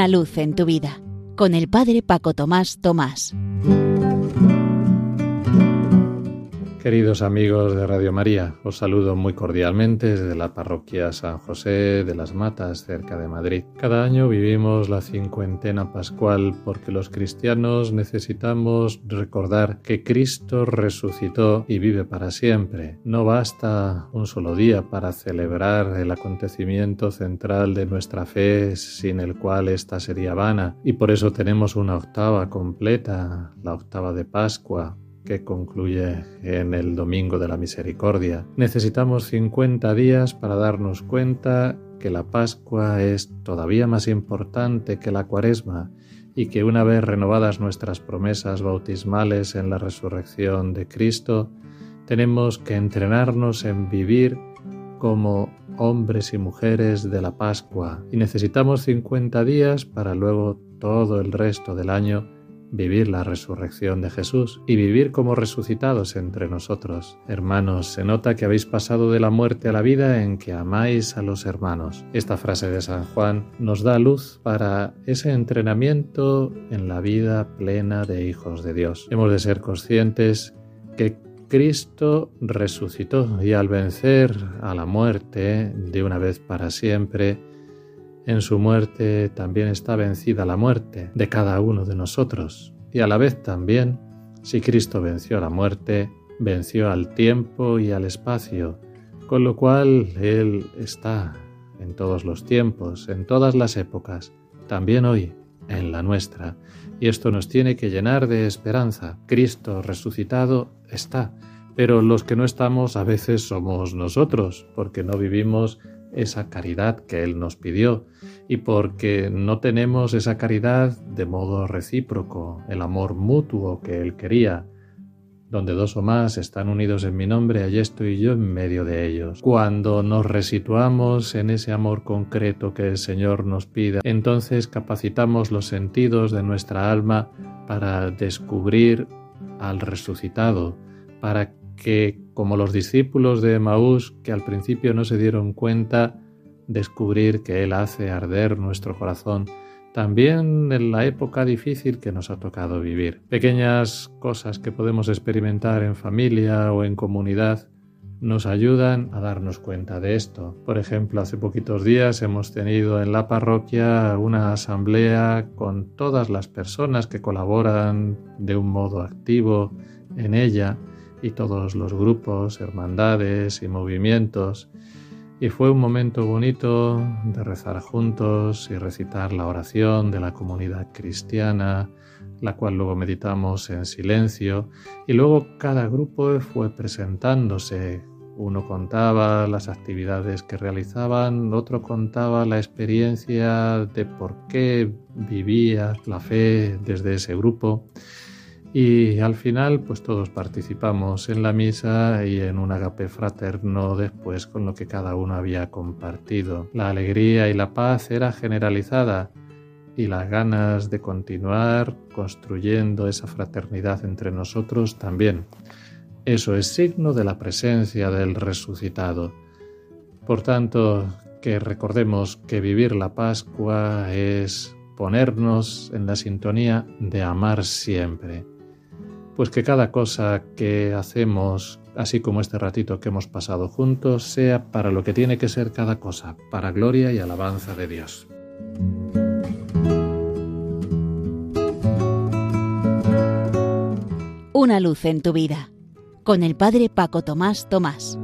Una luz en tu vida con el Padre Paco Tomás Tomás. Queridos amigos de Radio María, os saludo muy cordialmente desde la parroquia San José de las Matas, cerca de Madrid. Cada año vivimos la cincuentena pascual porque los cristianos necesitamos recordar que Cristo resucitó y vive para siempre. No basta un solo día para celebrar el acontecimiento central de nuestra fe, sin el cual ésta sería vana, y por eso tenemos una octava completa, la octava de Pascua, que concluye en el Domingo de la Misericordia. Necesitamos 50 días para darnos cuenta que la Pascua es todavía más importante que la Cuaresma y que una vez renovadas nuestras promesas bautismales en la resurrección de Cristo, tenemos que entrenarnos en vivir como hombres y mujeres de la Pascua y necesitamos 50 días para luego todo el resto del año vivir la resurrección de Jesús y vivir como resucitados entre nosotros. Hermanos, se nota que habéis pasado de la muerte a la vida en que amáis a los hermanos. Esta frase de San Juan nos da luz para ese entrenamiento en la vida plena de hijos de Dios. Hemos de ser conscientes que Cristo resucitó y al vencer a la muerte de una vez para siempre, en su muerte también está vencida la muerte de cada uno de nosotros. Y a la vez también, si Cristo venció la muerte, venció al tiempo y al espacio, con lo cual Él está en todos los tiempos, en todas las épocas, también hoy, en la nuestra. Y esto nos tiene que llenar de esperanza. Cristo resucitado está, pero los que no estamos a veces somos nosotros, porque no vivimos esa caridad que Él nos pidió y porque no tenemos esa caridad de modo recíproco, el amor mutuo que Él quería. Donde dos o más están unidos en mi nombre, allí estoy yo en medio de ellos. Cuando nos resituamos en ese amor concreto que el Señor nos pide, entonces capacitamos los sentidos de nuestra alma para descubrir al resucitado, para que, como los discípulos de Maús, que al principio no se dieron cuenta, descubrir que Él hace arder nuestro corazón, también en la época difícil que nos ha tocado vivir. Pequeñas cosas que podemos experimentar en familia o en comunidad nos ayudan a darnos cuenta de esto. Por ejemplo, hace poquitos días hemos tenido en la parroquia una asamblea con todas las personas que colaboran de un modo activo en ella y todos los grupos, hermandades y movimientos. Y fue un momento bonito de rezar juntos y recitar la oración de la comunidad cristiana, la cual luego meditamos en silencio. Y luego cada grupo fue presentándose. Uno contaba las actividades que realizaban, otro contaba la experiencia de por qué vivía la fe desde ese grupo. Y al final, pues todos participamos en la misa y en un agape fraterno después con lo que cada uno había compartido. La alegría y la paz era generalizada y las ganas de continuar construyendo esa fraternidad entre nosotros también. Eso es signo de la presencia del resucitado. Por tanto, que recordemos que vivir la Pascua es ponernos en la sintonía de amar siempre pues que cada cosa que hacemos, así como este ratito que hemos pasado juntos, sea para lo que tiene que ser cada cosa, para gloria y alabanza de Dios. Una luz en tu vida, con el Padre Paco Tomás Tomás.